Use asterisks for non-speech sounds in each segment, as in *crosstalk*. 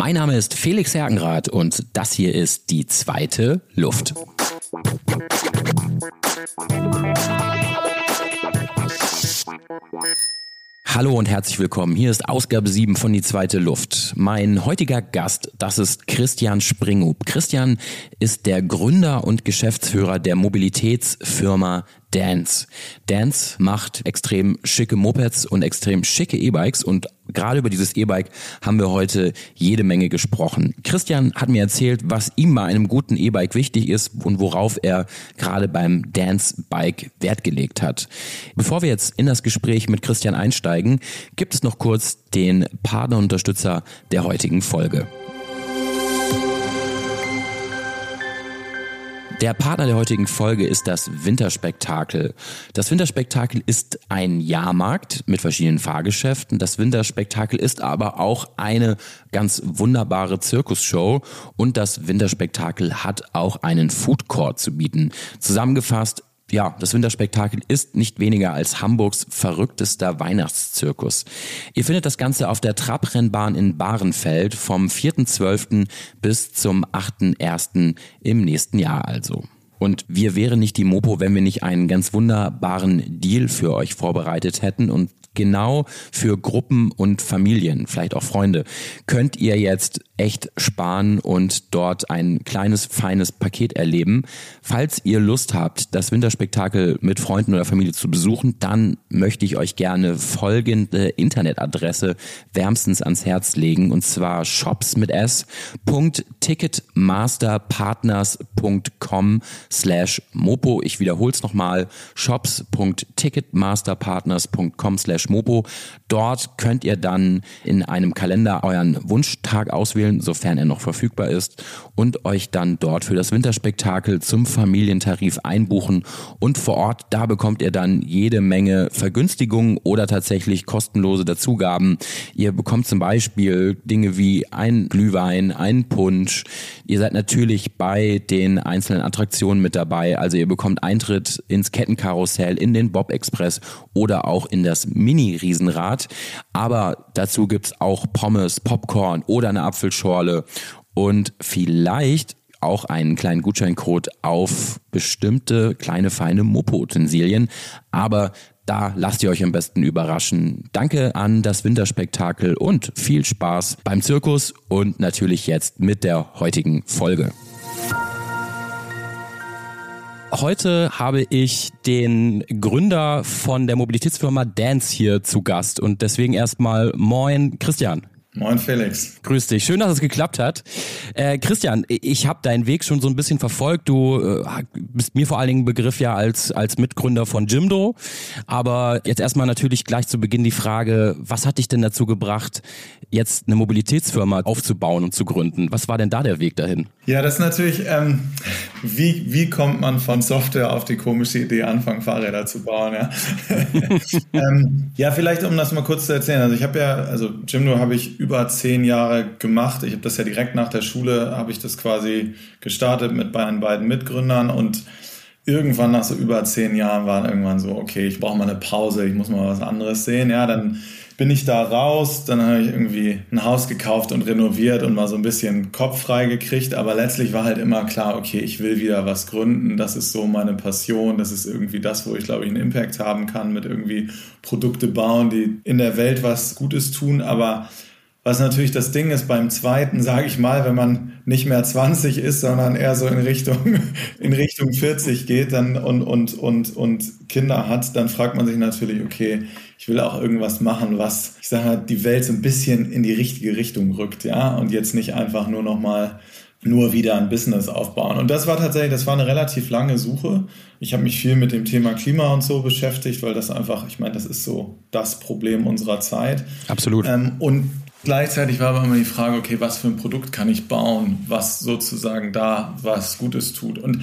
Mein Name ist Felix Hergenrath und das hier ist die zweite Luft. Hallo und herzlich willkommen. Hier ist Ausgabe 7 von Die zweite Luft. Mein heutiger Gast, das ist Christian Springhub. Christian ist der Gründer und Geschäftsführer der Mobilitätsfirma Dance. Dance macht extrem schicke Mopeds und extrem schicke E-Bikes und gerade über dieses E-Bike haben wir heute jede Menge gesprochen. Christian hat mir erzählt, was ihm bei einem guten E-Bike wichtig ist und worauf er gerade beim Dance Bike Wert gelegt hat. Bevor wir jetzt in das Gespräch mit Christian einsteigen, gibt es noch kurz den Partnerunterstützer der heutigen Folge. Der Partner der heutigen Folge ist das Winterspektakel. Das Winterspektakel ist ein Jahrmarkt mit verschiedenen Fahrgeschäften. Das Winterspektakel ist aber auch eine ganz wunderbare Zirkusshow und das Winterspektakel hat auch einen Food Court zu bieten. Zusammengefasst ja, das Winterspektakel ist nicht weniger als Hamburgs verrücktester Weihnachtszirkus. Ihr findet das Ganze auf der Trabrennbahn in Bahrenfeld vom 4.12. bis zum 8.1. im nächsten Jahr also. Und wir wären nicht die Mopo, wenn wir nicht einen ganz wunderbaren Deal für euch vorbereitet hätten. Und genau für Gruppen und Familien, vielleicht auch Freunde, könnt ihr jetzt echt sparen und dort ein kleines, feines Paket erleben. Falls ihr Lust habt, das Winterspektakel mit Freunden oder Familie zu besuchen, dann möchte ich euch gerne folgende Internetadresse wärmstens ans Herz legen und zwar shops mit s.ticketmasterpartners.com slash mopo. Ich wiederhole es nochmal, shops.ticketmasterpartners.com slash mopo. Dort könnt ihr dann in einem Kalender euren Wunschtag auswählen, sofern er noch verfügbar ist, und euch dann dort für das Winterspektakel zum Familientarif einbuchen. Und vor Ort, da bekommt ihr dann jede Menge Vergünstigungen oder tatsächlich kostenlose Dazugaben. Ihr bekommt zum Beispiel Dinge wie ein Glühwein, ein Punsch. Ihr seid natürlich bei den einzelnen Attraktionen mit dabei. Also ihr bekommt Eintritt ins Kettenkarussell, in den Bob Express oder auch in das Mini-Riesenrad. Aber dazu gibt's auch Pommes, Popcorn oder eine Apfelschorle und vielleicht auch einen kleinen Gutscheincode auf bestimmte kleine feine Mopo-Utensilien. Aber da lasst ihr euch am besten überraschen. Danke an das Winterspektakel und viel Spaß beim Zirkus und natürlich jetzt mit der heutigen Folge. Heute habe ich den Gründer von der Mobilitätsfirma Dance hier zu Gast und deswegen erstmal moin Christian. Moin Felix. Grüß dich. Schön, dass es geklappt hat. Äh, Christian, ich habe deinen Weg schon so ein bisschen verfolgt. Du äh, bist mir vor allen Dingen Begriff ja als, als Mitgründer von Jimdo. Aber jetzt erstmal natürlich gleich zu Beginn die Frage, was hat dich denn dazu gebracht, jetzt eine Mobilitätsfirma aufzubauen und zu gründen? Was war denn da der Weg dahin? Ja, das ist natürlich, ähm, wie, wie kommt man von Software auf die komische Idee, anfangen Fahrräder zu bauen? Ja, *laughs* ähm, ja vielleicht um das mal kurz zu erzählen. Also ich habe ja, also Jimdo habe ich über zehn Jahre gemacht. Ich habe das ja direkt nach der Schule, habe ich das quasi gestartet mit meinen beiden Mitgründern und irgendwann nach so über zehn Jahren war irgendwann so, okay, ich brauche mal eine Pause, ich muss mal was anderes sehen. Ja, dann bin ich da raus, dann habe ich irgendwie ein Haus gekauft und renoviert und mal so ein bisschen Kopf frei gekriegt, aber letztlich war halt immer klar, okay, ich will wieder was gründen, das ist so meine Passion, das ist irgendwie das, wo ich glaube ich einen Impact haben kann mit irgendwie Produkte bauen, die in der Welt was Gutes tun, aber was natürlich das Ding ist beim zweiten, sage ich mal, wenn man nicht mehr 20 ist, sondern eher so in Richtung, *laughs* in Richtung 40 geht dann und, und, und, und Kinder hat, dann fragt man sich natürlich, okay, ich will auch irgendwas machen, was, ich sage mal, die Welt so ein bisschen in die richtige Richtung rückt, ja, und jetzt nicht einfach nur nochmal nur wieder ein Business aufbauen. Und das war tatsächlich, das war eine relativ lange Suche. Ich habe mich viel mit dem Thema Klima und so beschäftigt, weil das einfach, ich meine, das ist so das Problem unserer Zeit. Absolut. Ähm, und Gleichzeitig war aber immer die Frage, okay, was für ein Produkt kann ich bauen, was sozusagen da was Gutes tut. Und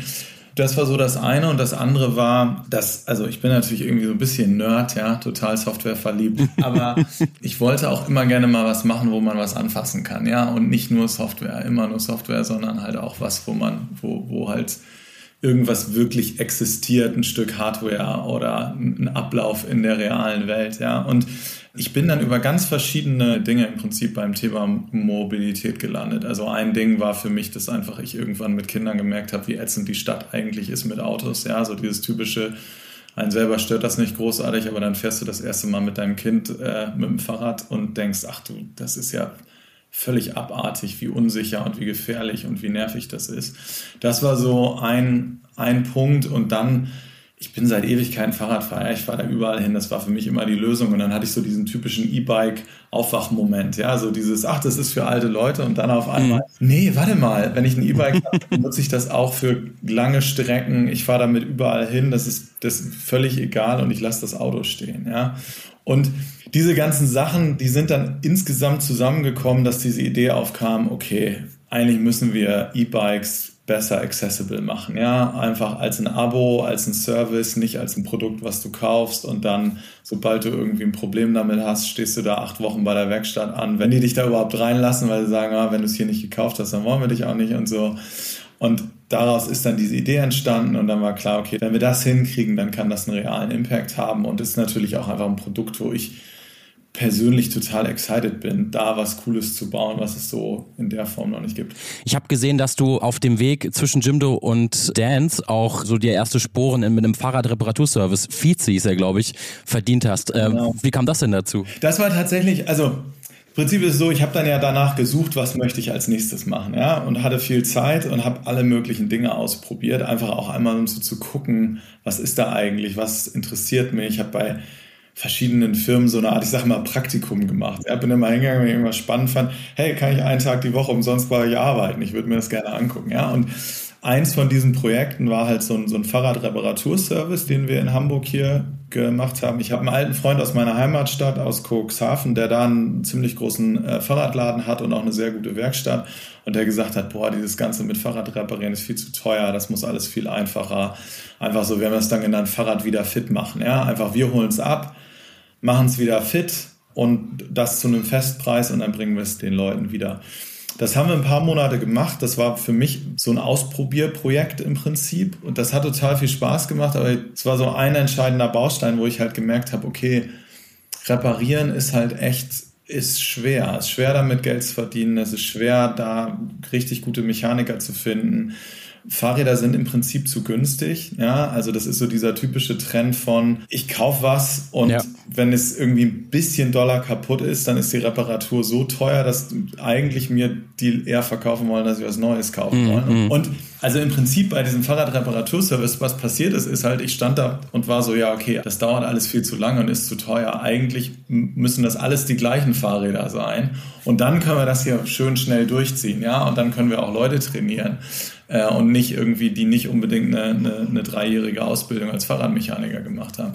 das war so das eine und das andere war, dass, also ich bin natürlich irgendwie so ein bisschen Nerd, ja, total Software verliebt, *laughs* aber ich wollte auch immer gerne mal was machen, wo man was anfassen kann, ja, und nicht nur Software, immer nur Software, sondern halt auch was, wo man, wo, wo halt irgendwas wirklich existiert, ein Stück Hardware oder ein Ablauf in der realen Welt, ja. Und ich bin dann über ganz verschiedene Dinge im Prinzip beim Thema Mobilität gelandet. Also ein Ding war für mich, dass einfach ich irgendwann mit Kindern gemerkt habe, wie ätzend die Stadt eigentlich ist mit Autos. Ja, so dieses typische, einen selber stört das nicht großartig, aber dann fährst du das erste Mal mit deinem Kind äh, mit dem Fahrrad und denkst, ach du, das ist ja völlig abartig, wie unsicher und wie gefährlich und wie nervig das ist. Das war so ein, ein Punkt und dann ich bin seit Ewigkeiten Fahrradfahrer, ich fahre da überall hin, das war für mich immer die Lösung und dann hatte ich so diesen typischen E-Bike-Aufwachmoment, ja, so dieses, ach, das ist für alte Leute und dann auf einmal, mhm. nee, warte mal, wenn ich ein E-Bike habe, nutze ich das auch für lange Strecken, ich fahre damit überall hin, das ist, das ist völlig egal und ich lasse das Auto stehen, ja. Und diese ganzen Sachen, die sind dann insgesamt zusammengekommen, dass diese Idee aufkam, okay, eigentlich müssen wir E-Bikes besser accessible machen. Ja, einfach als ein Abo, als ein Service, nicht als ein Produkt, was du kaufst und dann, sobald du irgendwie ein Problem damit hast, stehst du da acht Wochen bei der Werkstatt an. Wenn die dich da überhaupt reinlassen, weil sie sagen, ah, wenn du es hier nicht gekauft hast, dann wollen wir dich auch nicht und so. Und daraus ist dann diese Idee entstanden und dann war klar, okay, wenn wir das hinkriegen, dann kann das einen realen Impact haben und ist natürlich auch einfach ein Produkt, wo ich persönlich total excited bin, da was Cooles zu bauen, was es so in der Form noch nicht gibt. Ich habe gesehen, dass du auf dem Weg zwischen Jimdo und Dance auch so die erste Sporen in, mit einem Fahrradreparaturservice, Vize ist er, glaube ich, verdient hast. Ähm, genau. Wie kam das denn dazu? Das war tatsächlich, also im Prinzip ist es so, ich habe dann ja danach gesucht, was möchte ich als nächstes machen, ja, und hatte viel Zeit und habe alle möglichen Dinge ausprobiert, einfach auch einmal um so zu gucken, was ist da eigentlich, was interessiert mich. Ich habe bei verschiedenen Firmen so eine Art, ich sag mal, Praktikum gemacht. Ich bin immer hingegangen, wenn ich irgendwas spannend fand, hey, kann ich einen Tag die Woche umsonst bei euch arbeiten? Ich würde mir das gerne angucken, ja. Und eins von diesen Projekten war halt so ein, so ein Fahrradreparaturservice, den wir in Hamburg hier gemacht haben. Ich habe einen alten Freund aus meiner Heimatstadt, aus Cuxhaven, der da einen ziemlich großen äh, Fahrradladen hat und auch eine sehr gute Werkstatt und der gesagt hat, boah, dieses Ganze mit Fahrrad reparieren ist viel zu teuer, das muss alles viel einfacher. Einfach so, wir haben es dann genannt, Fahrrad wieder fit machen. Ja, einfach wir holen es ab, machen es wieder fit und das zu einem Festpreis und dann bringen wir es den Leuten wieder. Das haben wir ein paar Monate gemacht. Das war für mich so ein Ausprobierprojekt im Prinzip. Und das hat total viel Spaß gemacht. Aber es war so ein entscheidender Baustein, wo ich halt gemerkt habe, okay, reparieren ist halt echt, ist schwer. Es ist schwer damit Geld zu verdienen. Es ist schwer, da richtig gute Mechaniker zu finden. Fahrräder sind im Prinzip zu günstig. Ja, also das ist so dieser typische Trend von ich kaufe was und ja. wenn es irgendwie ein bisschen Dollar kaputt ist, dann ist die Reparatur so teuer, dass eigentlich mir die eher verkaufen wollen, dass sie was Neues kaufen mhm. wollen. Mhm. Und also im Prinzip bei diesem Fahrradreparaturservice, was passiert ist, ist halt, ich stand da und war so, ja, okay, das dauert alles viel zu lange und ist zu teuer. Eigentlich müssen das alles die gleichen Fahrräder sein. Und dann können wir das hier schön schnell durchziehen, ja, und dann können wir auch Leute trainieren äh, und nicht irgendwie, die nicht unbedingt eine, eine, eine dreijährige Ausbildung als Fahrradmechaniker gemacht haben.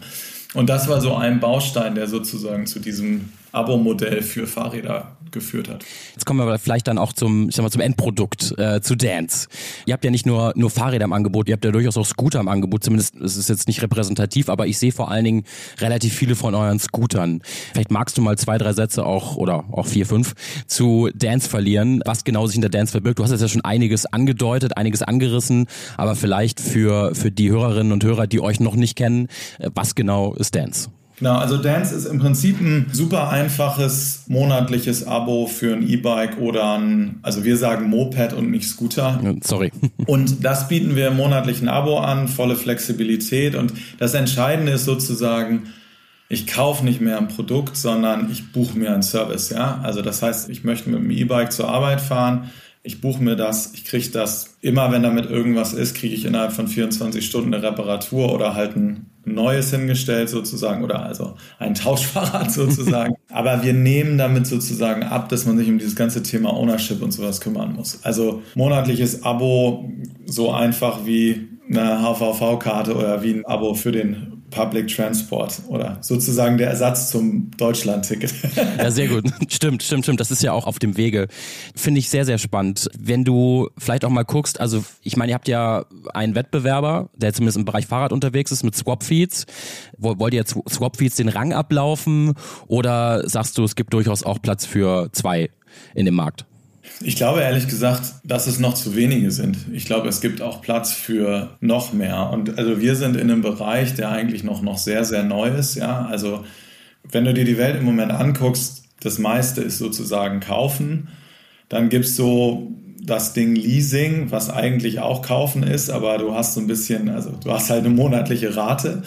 Und das war so ein Baustein, der sozusagen zu diesem Abo-Modell für Fahrräder geführt hat. Jetzt kommen wir vielleicht dann auch zum, ich sag mal, zum Endprodukt, äh, zu Dance. Ihr habt ja nicht nur, nur Fahrräder im Angebot, ihr habt ja durchaus auch Scooter im Angebot, zumindest es ist jetzt nicht repräsentativ, aber ich sehe vor allen Dingen relativ viele von euren Scootern. Vielleicht magst du mal zwei, drei Sätze auch, oder auch vier, fünf, zu Dance verlieren, was genau sich in der Dance verbirgt. Du hast jetzt ja schon einiges angedeutet, einiges angerissen, aber vielleicht für, für die Hörerinnen und Hörer, die euch noch nicht kennen, äh, was genau ist Dance? Genau, also Dance ist im Prinzip ein super einfaches monatliches Abo für ein E-Bike oder ein, also wir sagen Moped und nicht Scooter. Sorry. *laughs* Und das bieten wir im monatlichen Abo an, volle Flexibilität. Und das Entscheidende ist sozusagen, ich kaufe nicht mehr ein Produkt, sondern ich buche mir einen Service. Ja, also das heißt, ich möchte mit dem E-Bike zur Arbeit fahren ich buche mir das, ich kriege das, immer wenn damit irgendwas ist, kriege ich innerhalb von 24 Stunden eine Reparatur oder halt ein neues hingestellt sozusagen oder also ein Tauschfahrrad *laughs* sozusagen. *laughs* Aber wir nehmen damit sozusagen ab, dass man sich um dieses ganze Thema Ownership und sowas kümmern muss. Also monatliches Abo so einfach wie eine HVV-Karte oder wie ein Abo für den Public Transport oder sozusagen der Ersatz zum Deutschland-Ticket. *laughs* Ja, sehr gut. Stimmt, stimmt, stimmt. Das ist ja auch auf dem Wege. Finde ich sehr, sehr spannend. Wenn du vielleicht auch mal guckst, also ich meine, ihr habt ja einen Wettbewerber, der zumindest im Bereich Fahrrad unterwegs ist mit Swapfeeds. Wollt ihr jetzt Swapfeeds den Rang ablaufen oder sagst du, es gibt durchaus auch Platz für zwei in dem Markt? Ich glaube ehrlich gesagt, dass es noch zu wenige sind. Ich glaube, es gibt auch Platz für noch mehr. Und also wir sind in einem Bereich, der eigentlich noch, noch sehr, sehr neu ist. Ja, also wenn du dir die Welt im Moment anguckst, das meiste ist sozusagen kaufen. Dann gibt es so das Ding Leasing, was eigentlich auch kaufen ist, aber du hast so ein bisschen, also du hast halt eine monatliche Rate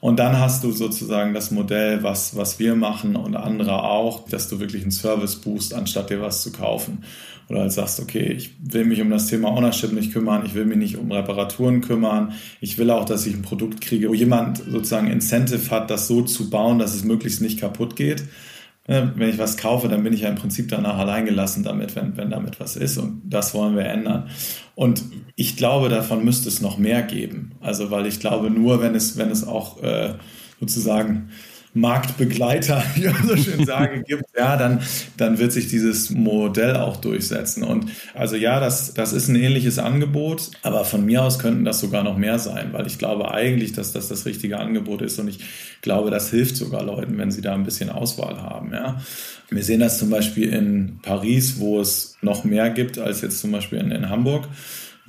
und dann hast du sozusagen das Modell, was, was wir machen und andere auch, dass du wirklich einen Service buchst, anstatt dir was zu kaufen. Oder halt sagst, okay, ich will mich um das Thema Ownership nicht kümmern, ich will mich nicht um Reparaturen kümmern, ich will auch, dass ich ein Produkt kriege, wo jemand sozusagen Incentive hat, das so zu bauen, dass es möglichst nicht kaputt geht Ne, wenn ich was kaufe, dann bin ich ja im Prinzip danach alleingelassen damit, wenn, wenn damit was ist. Und das wollen wir ändern. Und ich glaube, davon müsste es noch mehr geben. Also, weil ich glaube, nur wenn es, wenn es auch äh, sozusagen Marktbegleiter, *laughs* wie man so schön sagen, gibt, ja, dann, dann wird sich dieses Modell auch durchsetzen. Und also ja, das, das ist ein ähnliches Angebot, aber von mir aus könnten das sogar noch mehr sein, weil ich glaube eigentlich, dass das das richtige Angebot ist und ich glaube, das hilft sogar Leuten, wenn sie da ein bisschen Auswahl haben, ja. Wir sehen das zum Beispiel in Paris, wo es noch mehr gibt als jetzt zum Beispiel in, in Hamburg.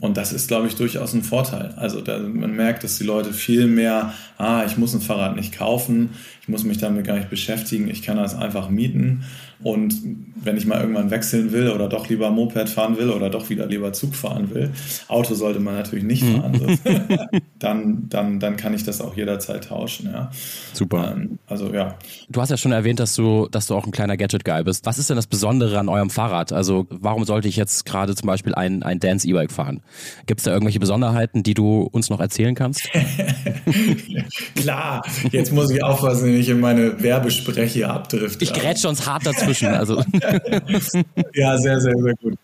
Und das ist, glaube ich, durchaus ein Vorteil. Also da, man merkt, dass die Leute viel mehr, ah, ich muss ein Fahrrad nicht kaufen, ich muss mich damit gar nicht beschäftigen, ich kann das einfach mieten. Und wenn ich mal irgendwann wechseln will oder doch lieber Moped fahren will oder doch wieder lieber Zug fahren will, Auto sollte man natürlich nicht mhm. fahren, *laughs* dann, dann, dann kann ich das auch jederzeit tauschen. Ja. Super. Ähm, also ja. Du hast ja schon erwähnt, dass du, dass du auch ein kleiner Gadget-Guy bist. Was ist denn das Besondere an eurem Fahrrad? Also warum sollte ich jetzt gerade zum Beispiel ein, ein Dance-E-Bike fahren? Gibt es da irgendwelche Besonderheiten, die du uns noch erzählen kannst? *laughs* Klar, jetzt muss ich aufpassen, wenn ich in meine Werbespreche abdrifte. Ich grätsche uns hart dazwischen. *laughs* Also. ja, sehr, sehr, sehr gut.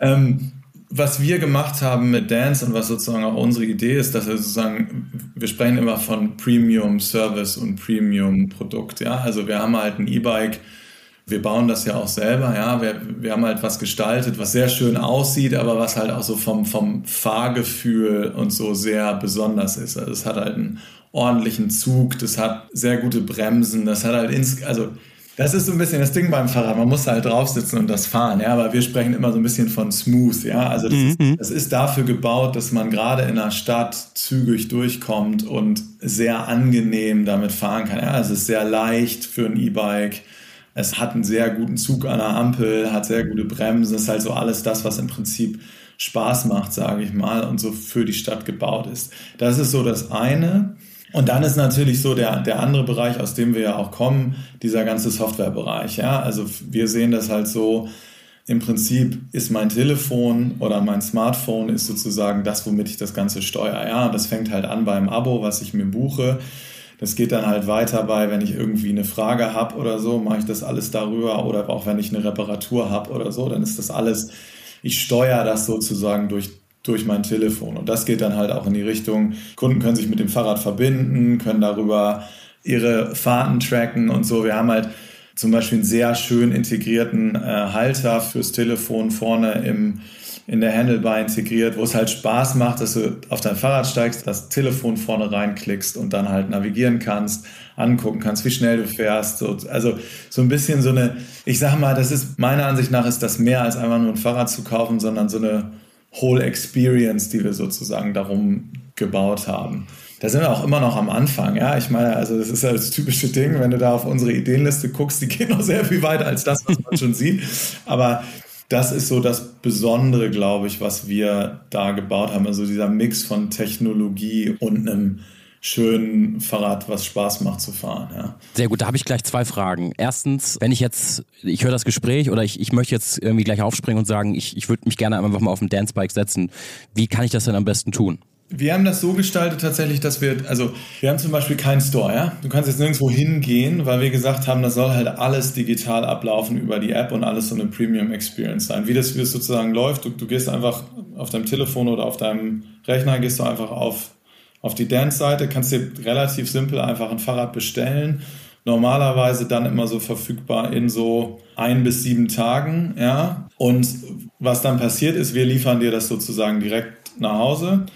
Ähm, was wir gemacht haben mit Dance und was sozusagen auch unsere Idee ist, dass wir sozusagen, wir sprechen immer von Premium Service und Premium Produkt. Ja, also wir haben halt ein E-Bike, wir bauen das ja auch selber, ja. Wir, wir haben halt was gestaltet, was sehr schön aussieht, aber was halt auch so vom, vom Fahrgefühl und so sehr besonders ist. Also es hat halt einen ordentlichen Zug, das hat sehr gute Bremsen, das hat halt ins, also das ist so ein bisschen das Ding beim Fahrrad. Man muss halt drauf sitzen und das fahren, ja. Aber wir sprechen immer so ein bisschen von smooth, ja. Also das, mhm. ist, das ist dafür gebaut, dass man gerade in der Stadt zügig durchkommt und sehr angenehm damit fahren kann. Ja, es ist sehr leicht für ein E-Bike. Es hat einen sehr guten Zug an der Ampel, hat sehr gute Bremsen. Ist halt so alles das, was im Prinzip Spaß macht, sage ich mal, und so für die Stadt gebaut ist. Das ist so das eine. Und dann ist natürlich so der, der andere Bereich, aus dem wir ja auch kommen, dieser ganze Softwarebereich. Ja, also wir sehen das halt so, im Prinzip ist mein Telefon oder mein Smartphone ist sozusagen das, womit ich das Ganze steuere. Ja, das fängt halt an beim Abo, was ich mir buche. Das geht dann halt weiter bei, wenn ich irgendwie eine Frage habe oder so, mache ich das alles darüber. Oder auch wenn ich eine Reparatur habe oder so, dann ist das alles, ich steuere das sozusagen durch durch mein Telefon. Und das geht dann halt auch in die Richtung, Kunden können sich mit dem Fahrrad verbinden, können darüber ihre Fahrten tracken und so. Wir haben halt zum Beispiel einen sehr schön integrierten äh, Halter fürs Telefon vorne im, in der Handlebar integriert, wo es halt Spaß macht, dass du auf dein Fahrrad steigst, das Telefon vorne reinklickst und dann halt navigieren kannst, angucken kannst, wie schnell du fährst. So, also so ein bisschen so eine, ich sag mal, das ist meiner Ansicht nach ist das mehr als einfach nur ein Fahrrad zu kaufen, sondern so eine Whole Experience, die wir sozusagen darum gebaut haben. Da sind wir auch immer noch am Anfang, ja. Ich meine, also das ist ja das typische Ding, wenn du da auf unsere Ideenliste guckst, die geht noch sehr viel weiter als das, was man schon sieht. Aber das ist so das Besondere, glaube ich, was wir da gebaut haben. Also dieser Mix von Technologie und einem schönen Fahrrad, was Spaß macht zu fahren. Ja. Sehr gut, da habe ich gleich zwei Fragen. Erstens, wenn ich jetzt, ich höre das Gespräch oder ich, ich möchte jetzt irgendwie gleich aufspringen und sagen, ich, ich würde mich gerne einfach mal auf ein Dancebike setzen. Wie kann ich das denn am besten tun? Wir haben das so gestaltet tatsächlich, dass wir, also wir haben zum Beispiel keinen Store, ja. Du kannst jetzt nirgendwo hingehen, weil wir gesagt haben, das soll halt alles digital ablaufen über die App und alles so eine Premium Experience sein. Wie das, wie das sozusagen läuft, du, du gehst einfach auf deinem Telefon oder auf deinem Rechner, gehst du einfach auf auf die Dance-Seite kannst du relativ simpel einfach ein Fahrrad bestellen. Normalerweise dann immer so verfügbar in so ein bis sieben Tagen, ja. Und was dann passiert ist, wir liefern dir das sozusagen direkt nach Hause.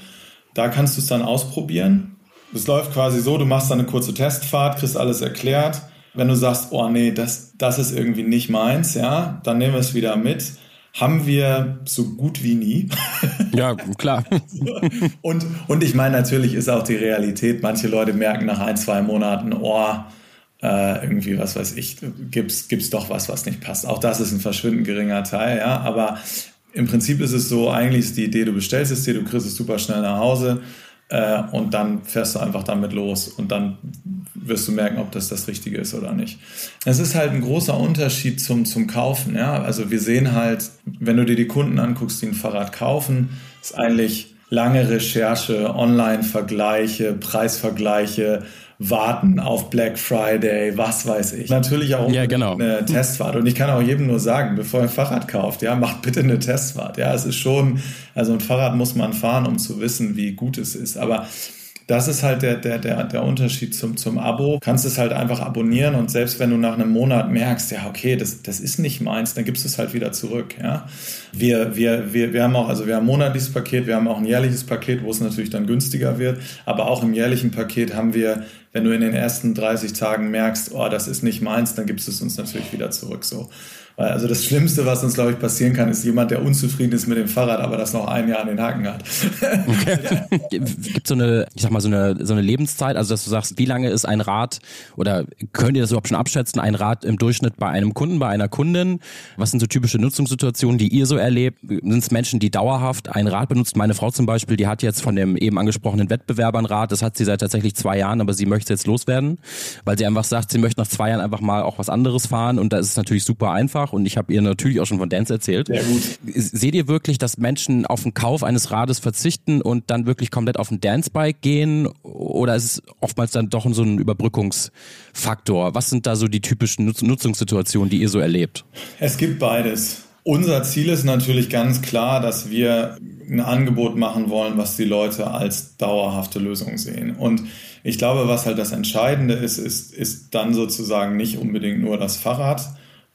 Da kannst du es dann ausprobieren. Es läuft quasi so, du machst dann eine kurze Testfahrt, kriegst alles erklärt. Wenn du sagst, oh nee, das, das ist irgendwie nicht meins, ja, dann nehmen wir es wieder mit haben wir so gut wie nie. *laughs* Ja, klar. und, und ich meine, natürlich ist auch die Realität, manche Leute merken nach ein, zwei Monaten, oh, äh, irgendwie, was weiß ich, gibt's, gibt's doch was, was nicht passt. Auch das ist ein verschwindend geringer Teil, ja. Aber im Prinzip ist es so, eigentlich ist die Idee, du bestellst es dir, du kriegst es super schnell nach Hause äh, und dann fährst du einfach damit los und dann wirst du merken, ob das das Richtige ist oder nicht. Es ist halt ein großer Unterschied zum, zum Kaufen. Ja? Also wir sehen halt, wenn du dir die Kunden anguckst, die ein Fahrrad kaufen, ist eigentlich lange Recherche, Online-Vergleiche, Preisvergleiche, warten auf Black Friday, was weiß ich. Natürlich auch ja, genau. eine Testfahrt. Und ich kann auch jedem nur sagen, bevor ihr ein Fahrrad kauft, ja, macht bitte eine Testfahrt. Ja, es ist schon, also ein Fahrrad muss man fahren, um zu wissen, wie gut es ist. Aber das ist halt der, der, der, der Unterschied zum, zum Abo. Du kannst es halt einfach abonnieren und selbst wenn du nach einem Monat merkst, ja, okay, das, das ist nicht meins, dann gibst du es halt wieder zurück. Ja? Wir, wir, wir, wir haben auch, also wir haben ein monatliches Paket, wir haben auch ein jährliches Paket, wo es natürlich dann günstiger wird. Aber auch im jährlichen Paket haben wir, wenn du in den ersten 30 Tagen merkst, oh, das ist nicht meins, dann gibst du es uns natürlich wieder zurück. So. Also das Schlimmste, was uns, glaube ich, passieren kann, ist jemand, der unzufrieden ist mit dem Fahrrad, aber das noch ein Jahr an den Haken hat. Okay. *laughs* Gibt so eine, ich sag mal, so eine, so eine Lebenszeit, also dass du sagst, wie lange ist ein Rad oder könnt ihr das überhaupt schon abschätzen, ein Rad im Durchschnitt bei einem Kunden, bei einer Kundin? Was sind so typische Nutzungssituationen, die ihr so erlebt? Sind es Menschen, die dauerhaft ein Rad benutzen? Meine Frau zum Beispiel, die hat jetzt von dem eben angesprochenen Wettbewerber ein Rad, das hat sie seit tatsächlich zwei Jahren, aber sie möchte jetzt loswerden, weil sie einfach sagt, sie möchte nach zwei Jahren einfach mal auch was anderes fahren und da ist es natürlich super einfach und ich habe ihr natürlich auch schon von Dance erzählt. Seht ihr wirklich, dass Menschen auf den Kauf eines Rades verzichten und dann wirklich komplett auf ein Dancebike gehen oder ist es oftmals dann doch so ein Überbrückungsfaktor? Was sind da so die typischen Nutz Nutzungssituationen, die ihr so erlebt? Es gibt beides. Unser Ziel ist natürlich ganz klar, dass wir ein Angebot machen wollen, was die Leute als dauerhafte Lösung sehen. Und ich glaube, was halt das Entscheidende ist, ist, ist dann sozusagen nicht unbedingt nur das Fahrrad,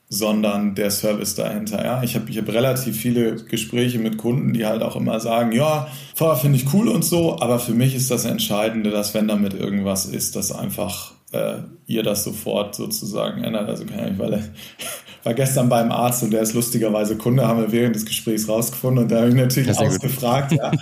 sondern der Service dahinter. Ja, ich habe ich hab relativ viele Gespräche mit Kunden, die halt auch immer sagen, ja, Fahrer finde ich cool und so, aber für mich ist das Entscheidende, dass wenn damit irgendwas ist, dass einfach äh, ihr das sofort sozusagen ändert. Also kann ich, weil *laughs* ich war gestern beim Arzt und der ist lustigerweise Kunde, haben wir während des Gesprächs rausgefunden und da habe ich natürlich ausgefragt, ja, *laughs*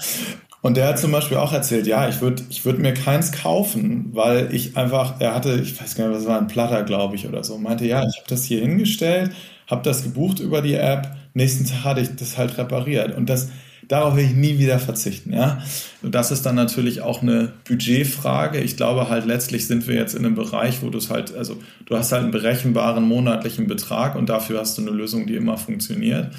Und der hat zum Beispiel auch erzählt, ja, ich würde ich würd mir keins kaufen, weil ich einfach, er hatte, ich weiß gar nicht, was war ein Platter, glaube ich, oder so, meinte, ja, ich habe das hier hingestellt, habe das gebucht über die App, nächsten Tag hatte ich das halt repariert. Und das, darauf will ich nie wieder verzichten, ja. Und das ist dann natürlich auch eine Budgetfrage. Ich glaube halt, letztlich sind wir jetzt in einem Bereich, wo du es halt, also du hast halt einen berechenbaren monatlichen Betrag und dafür hast du eine Lösung, die immer funktioniert.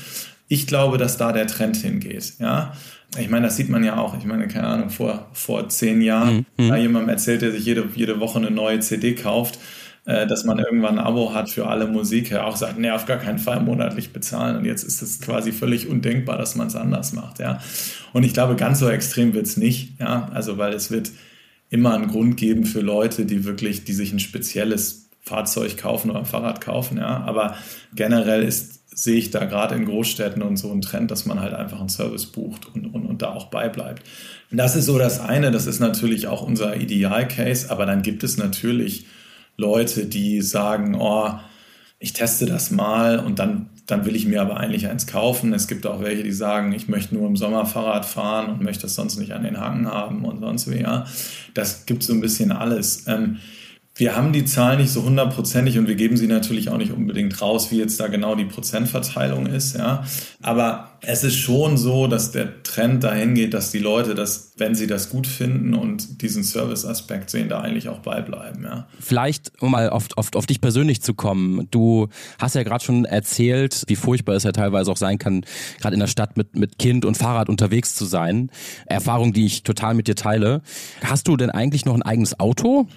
Ich glaube, dass da der Trend hingeht, ja. Ich meine, das sieht man ja auch. Ich meine, keine Ahnung, vor, vor zehn Jahren, mhm. da jemandem erzählt, der sich jede, jede Woche eine neue CD kauft, äh, dass man irgendwann ein Abo hat für alle Musik, auch sagt, nee, auf gar keinen Fall monatlich bezahlen. Und jetzt ist es quasi völlig undenkbar, dass man es anders macht, ja. Und ich glaube, ganz so extrem wird es nicht, ja. Also, weil es wird immer einen Grund geben für Leute, die wirklich, die sich ein spezielles Fahrzeug kaufen oder ein Fahrrad kaufen, ja. Aber generell ist sehe ich da gerade in Großstädten und so einen Trend, dass man halt einfach einen Service bucht und, und, und da auch beibleibt. Das ist so das eine, das ist natürlich auch unser Idealcase, aber dann gibt es natürlich Leute, die sagen, oh, ich teste das mal und dann, dann will ich mir aber eigentlich eins kaufen. Es gibt auch welche, die sagen, ich möchte nur im Sommer Fahrrad fahren und möchte das sonst nicht an den Haken haben und sonst wie, ja. Das gibt so ein bisschen alles. Ähm, wir haben die Zahlen nicht so hundertprozentig und wir geben sie natürlich auch nicht unbedingt raus, wie jetzt da genau die Prozentverteilung ist, ja. Aber es ist schon so, dass der Trend dahin geht, dass die Leute das, wenn sie das gut finden und diesen Service-Aspekt sehen, da eigentlich auch beibleiben, ja. Vielleicht, um mal auf, auf, auf dich persönlich zu kommen. Du hast ja gerade schon erzählt, wie furchtbar es ja teilweise auch sein kann, gerade in der Stadt mit, mit Kind und Fahrrad unterwegs zu sein. Erfahrung, die ich total mit dir teile. Hast du denn eigentlich noch ein eigenes Auto?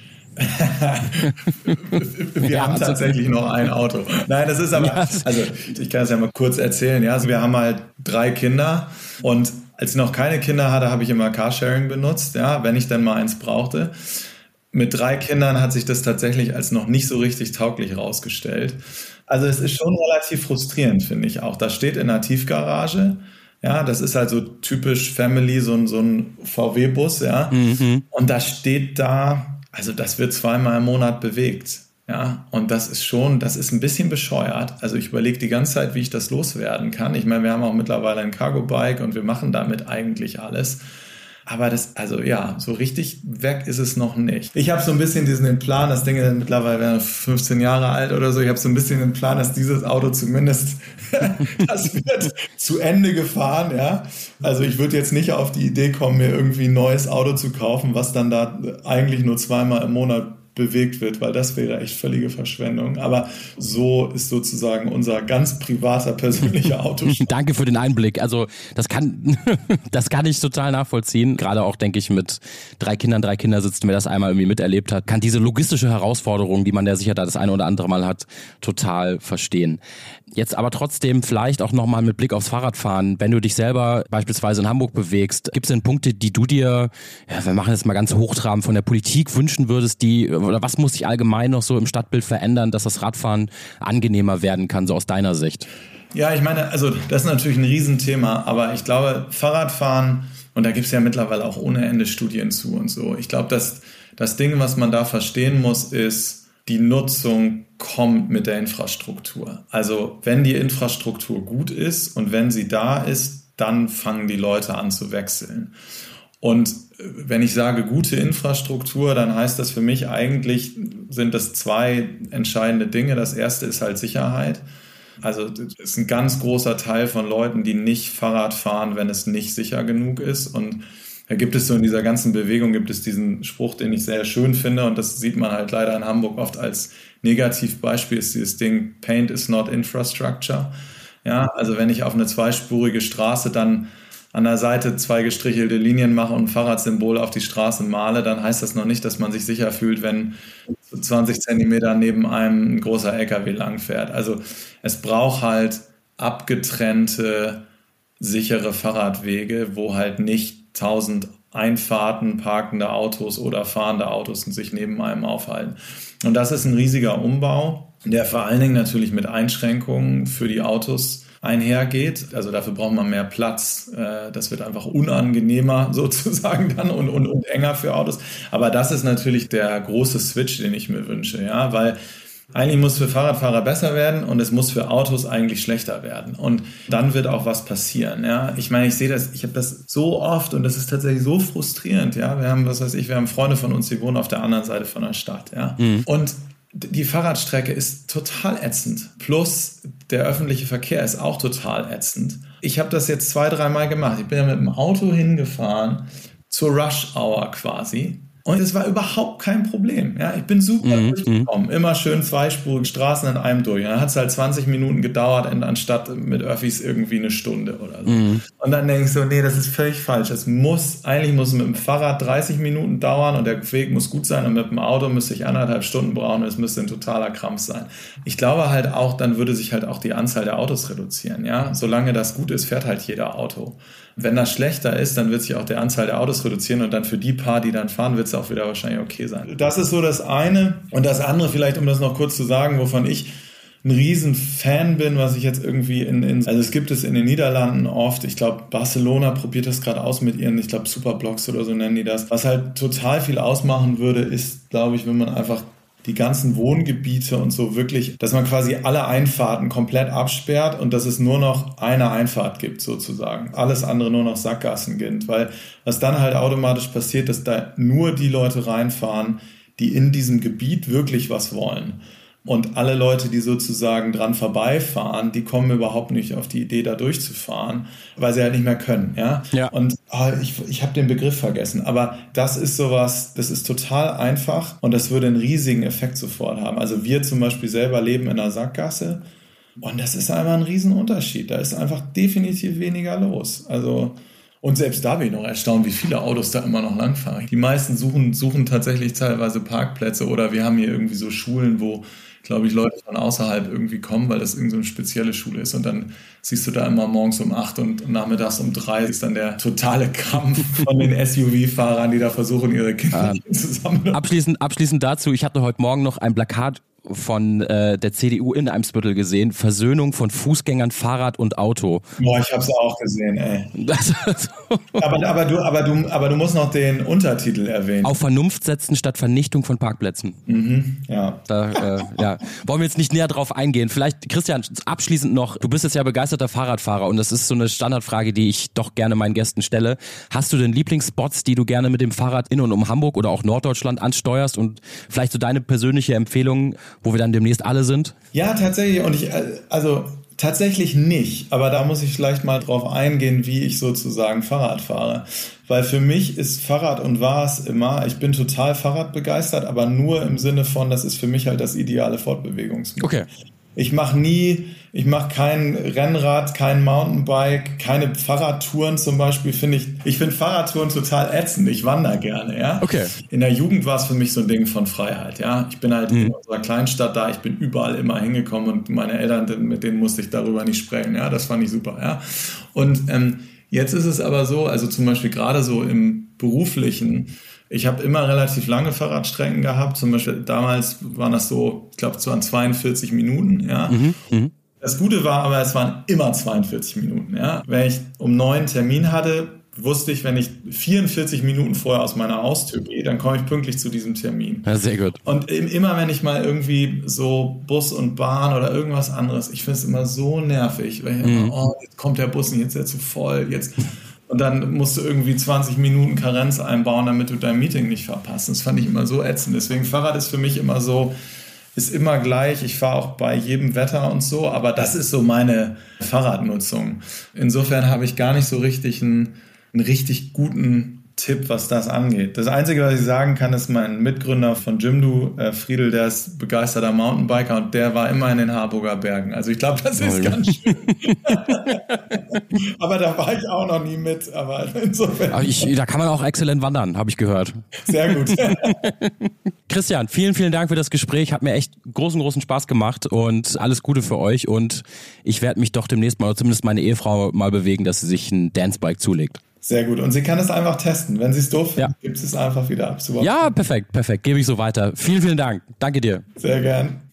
Wir ja, haben also tatsächlich noch ein Auto. Nein, das ist aber, also ich kann es ja mal kurz erzählen. Ja, also wir haben halt drei Kinder und als ich noch keine Kinder hatte, habe ich immer Carsharing benutzt, ja, wenn ich dann mal eins brauchte. Mit drei Kindern hat sich das tatsächlich als noch nicht so richtig tauglich rausgestellt. Also es ist schon relativ frustrierend, finde ich auch. Das steht in der Tiefgarage. Ja, das ist halt so typisch Family, so ein, so ein VW-Bus, ja. Mhm. Und da steht da also das wird zweimal im Monat bewegt. Ja, und das ist schon, das ist ein bisschen bescheuert. Also ich überlege die ganze Zeit, wie ich das loswerden kann. Ich meine, wir haben auch mittlerweile ein Cargo-Bike und wir machen damit eigentlich alles. Aber das, also ja, so richtig weg ist es noch nicht. Ich habe so ein bisschen diesen Plan, das Ding ist mittlerweile 15 Jahre alt oder so. Ich habe so ein bisschen den Plan, dass dieses Auto zumindest, *laughs* das wird zu Ende gefahren, ja. Also ich würde jetzt nicht auf die Idee kommen, mir irgendwie ein neues Auto zu kaufen, was dann da eigentlich nur zweimal im Monat bewegt wird, weil das wäre echt völlige Verschwendung. Aber so ist sozusagen unser ganz privater, *laughs* persönlicher Auto. Danke für den Einblick. Also das kann, *laughs* das kann ich total nachvollziehen. Gerade auch, denke ich, mit drei Kindern, drei Kinder sitzen, wer das einmal irgendwie miterlebt hat, kann diese logistische Herausforderung, die man ja sicher da das eine oder andere Mal hat, total verstehen. Jetzt aber trotzdem vielleicht auch nochmal mit Blick aufs Fahrradfahren, wenn du dich selber beispielsweise in Hamburg bewegst, gibt es denn Punkte, die du dir, ja, wir machen jetzt mal ganz hochtrabend, von der Politik wünschen würdest, die oder was muss sich allgemein noch so im Stadtbild verändern, dass das Radfahren angenehmer werden kann, so aus deiner Sicht? Ja, ich meine, also das ist natürlich ein Riesenthema, aber ich glaube, Fahrradfahren, und da gibt es ja mittlerweile auch ohne Ende Studien zu und so, ich glaube, dass das Ding, was man da verstehen muss, ist, die Nutzung kommt mit der Infrastruktur. Also wenn die Infrastruktur gut ist und wenn sie da ist, dann fangen die Leute an zu wechseln. Und wenn ich sage gute Infrastruktur, dann heißt das für mich eigentlich, sind das zwei entscheidende Dinge. Das erste ist halt Sicherheit. Also es ist ein ganz großer Teil von Leuten, die nicht Fahrrad fahren, wenn es nicht sicher genug ist. Und da gibt es so in dieser ganzen Bewegung, gibt es diesen Spruch, den ich sehr schön finde. Und das sieht man halt leider in Hamburg oft als Negativbeispiel, ist dieses Ding, Paint is not infrastructure. Ja, also wenn ich auf eine zweispurige Straße dann an der Seite zwei gestrichelte Linien mache und ein Fahrradsymbol auf die Straße male, dann heißt das noch nicht, dass man sich sicher fühlt, wenn 20 Zentimeter neben einem ein großer LKW langfährt. Also es braucht halt abgetrennte, sichere Fahrradwege, wo halt nicht tausend Einfahrten parkende Autos oder fahrende Autos sich neben einem aufhalten. Und das ist ein riesiger Umbau, der vor allen Dingen natürlich mit Einschränkungen für die Autos einhergeht. Also dafür braucht man mehr Platz. Äh, das wird einfach unangenehmer *laughs* sozusagen dann und, und, und enger für Autos. Aber das ist natürlich der große Switch, den ich mir wünsche, ja, weil eigentlich muss für Fahrradfahrer besser werden und es muss für Autos eigentlich schlechter werden. Und dann wird auch was passieren. Ja, ich meine, ich sehe das, ich habe das so oft und das ist tatsächlich so frustrierend. Ja, wir haben, was weiß ich, wir haben Freunde von uns, die wohnen auf der anderen Seite von der Stadt. Ja, mhm. und die Fahrradstrecke ist total ätzend. Plus der öffentliche Verkehr ist auch total ätzend. Ich habe das jetzt zwei, dreimal gemacht. Ich bin ja mit dem Auto hingefahren zur Rush Hour quasi. Und es war überhaupt kein Problem. Ja, ich bin super mhm. durchgekommen. Immer schön zweispurige Straßen in einem durch. Und dann hat es halt 20 Minuten gedauert, anstatt mit Öffis irgendwie eine Stunde oder so. Mhm. Und dann denke ich so, nee, das ist völlig falsch. Es muss, eigentlich muss es mit dem Fahrrad 30 Minuten dauern und der Weg muss gut sein und mit dem Auto müsste ich anderthalb Stunden brauchen und es müsste ein totaler Krampf sein. Ich glaube halt auch, dann würde sich halt auch die Anzahl der Autos reduzieren. Ja, solange das gut ist, fährt halt jeder Auto. Wenn das schlechter ist, dann wird sich auch die Anzahl der Autos reduzieren und dann für die paar, die dann fahren, wird es auch wieder wahrscheinlich okay sein. Das ist so das eine. Und das andere, vielleicht um das noch kurz zu sagen, wovon ich ein riesen Fan bin, was ich jetzt irgendwie in, in also es gibt es in den Niederlanden oft, ich glaube Barcelona probiert das gerade aus mit ihren, ich glaube Superblocks oder so nennen die das. Was halt total viel ausmachen würde, ist, glaube ich, wenn man einfach die ganzen Wohngebiete und so wirklich, dass man quasi alle Einfahrten komplett absperrt und dass es nur noch eine Einfahrt gibt sozusagen. Alles andere nur noch Sackgassen gibt, weil was dann halt automatisch passiert, dass da nur die Leute reinfahren, die in diesem Gebiet wirklich was wollen. Und alle Leute, die sozusagen dran vorbeifahren, die kommen überhaupt nicht auf die Idee, da durchzufahren, weil sie halt nicht mehr können. Ja. ja. Und oh, ich, ich habe den Begriff vergessen. Aber das ist sowas, das ist total einfach und das würde einen riesigen Effekt sofort haben. Also wir zum Beispiel selber leben in einer Sackgasse. Und das ist einfach ein Riesenunterschied. Da ist einfach definitiv weniger los. Also, und selbst da bin ich noch erstaunt, wie viele Autos da immer noch langfahren. Die meisten suchen, suchen tatsächlich teilweise Parkplätze oder wir haben hier irgendwie so Schulen, wo glaube ich, Leute von außerhalb irgendwie kommen, weil das irgendeine so spezielle Schule ist. Und dann siehst du da immer morgens um acht und nachmittags um drei ist dann der totale Kampf von den SUV-Fahrern, die da versuchen, ihre Kinder ah. *laughs* zusammen. Abschließend, abschließend dazu, ich hatte heute Morgen noch ein Plakat von äh, der CDU in Eimsbüttel gesehen. Versöhnung von Fußgängern, Fahrrad und Auto. Boah, ich hab's auch gesehen, ey. Das, aber, aber, du, aber, du, aber du musst noch den Untertitel erwähnen. Auf Vernunft setzen statt Vernichtung von Parkplätzen. Mhm, ja. Da, äh, ja. Wollen wir jetzt nicht näher drauf eingehen. Vielleicht, Christian, abschließend noch, du bist jetzt ja begeisterter Fahrradfahrer und das ist so eine Standardfrage, die ich doch gerne meinen Gästen stelle. Hast du denn Lieblingsspots, die du gerne mit dem Fahrrad in und um Hamburg oder auch Norddeutschland ansteuerst und vielleicht so deine persönliche Empfehlung, wo wir dann demnächst alle sind? Ja, tatsächlich. Und ich, also Tatsächlich nicht, aber da muss ich vielleicht mal drauf eingehen, wie ich sozusagen Fahrrad fahre. Weil für mich ist Fahrrad und war es immer, ich bin total Fahrradbegeistert, aber nur im Sinne von, das ist für mich halt das ideale Fortbewegungsmittel. Okay. Ich mache nie, ich mache kein Rennrad, kein Mountainbike, keine Fahrradtouren zum Beispiel. Finde ich, ich finde Fahrradtouren total ätzend. Ich wandere gerne, ja. Okay. In der Jugend war es für mich so ein Ding von Freiheit, ja. Ich bin halt mhm. in unserer Kleinstadt da, ich bin überall immer hingekommen und meine Eltern, mit denen musste ich darüber nicht sprechen, ja. Das fand ich super, ja. Und ähm, jetzt ist es aber so, also zum Beispiel gerade so im beruflichen, ich habe immer relativ lange Fahrradstrecken gehabt. Zum Beispiel damals waren das so, ich glaube, es waren 42 Minuten. Ja. Mhm, mh. Das Gute war aber, es waren immer 42 Minuten. Ja. Wenn ich um neun Termin hatte, wusste ich, wenn ich 44 Minuten vorher aus meiner Haustür gehe, dann komme ich pünktlich zu diesem Termin. Ja, sehr gut. Und immer, wenn ich mal irgendwie so Bus und Bahn oder irgendwas anderes, ich finde es immer so nervig, weil ich mhm. immer, oh, jetzt kommt der Bus und jetzt ist er zu voll, jetzt und dann musst du irgendwie 20 Minuten Karenz einbauen, damit du dein Meeting nicht verpasst. Das fand ich immer so ätzend. Deswegen Fahrrad ist für mich immer so, ist immer gleich. Ich fahre auch bei jedem Wetter und so, aber das ist so meine Fahrradnutzung. Insofern habe ich gar nicht so richtig einen, einen richtig guten Tipp, was das angeht. Das Einzige, was ich sagen kann, ist mein Mitgründer von Jimdo, äh, Friedel, der ist begeisterter Mountainbiker und der war immer in den Harburger Bergen. Also ich glaube, das ist ganz schön. *laughs* aber da war ich auch noch nie mit. Aber insofern. Aber ich, da kann man auch exzellent wandern, habe ich gehört. Sehr gut. *laughs* Christian, vielen, vielen Dank für das Gespräch. Hat mir echt großen, großen Spaß gemacht und alles Gute für euch. Und ich werde mich doch demnächst mal, oder zumindest meine Ehefrau mal bewegen, dass sie sich ein Dancebike zulegt. Sehr gut. Und sie kann es einfach testen. Wenn sie es doof ja. gibt es einfach wieder ab. Ja, perfekt, perfekt. Gebe ich so weiter. Vielen, vielen Dank. Danke dir. Sehr gern.